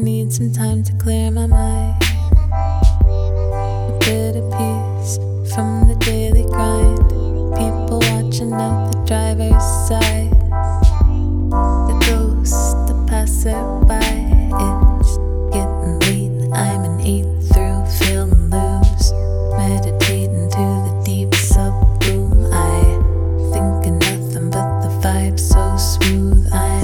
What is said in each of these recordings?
I need some time to clear my mind. A bit of peace from the daily grind. People watching out the driver's side. The ghost, the passerby. It's getting late. I'm an eat through, feel and lose. Meditating to the deep sub boom. I think of nothing but the vibe so smooth. I'm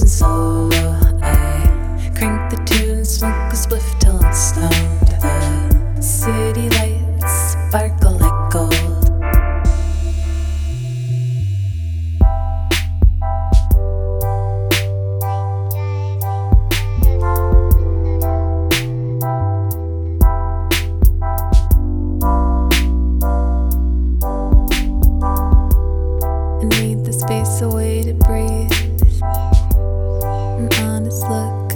Cruising solo. I crank the tune, smoke a spliff till I'm stoned. The city lights sparkle like gold. I need the space away to breathe. An honest look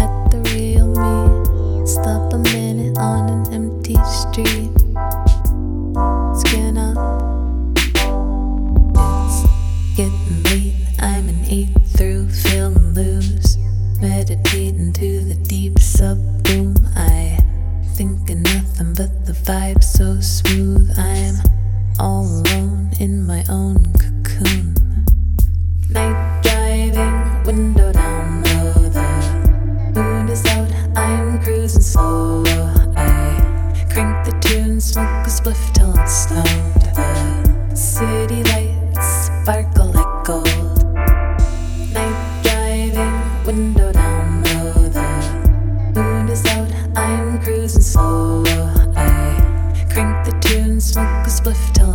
at the real me. Stop a minute on an empty street. Skin up. It's getting late. I'm an eat through, feel and lose. Meditating to the deep sub boom. I think of nothing but the vibe so smooth. I'm all alone in my own cocoon. Night tune, smoke a spliff till I'm stoned. The city lights sparkle like gold. Night driving, window down low. The moon is out, I'm cruising solo. I crank the tune, smoke a spliff till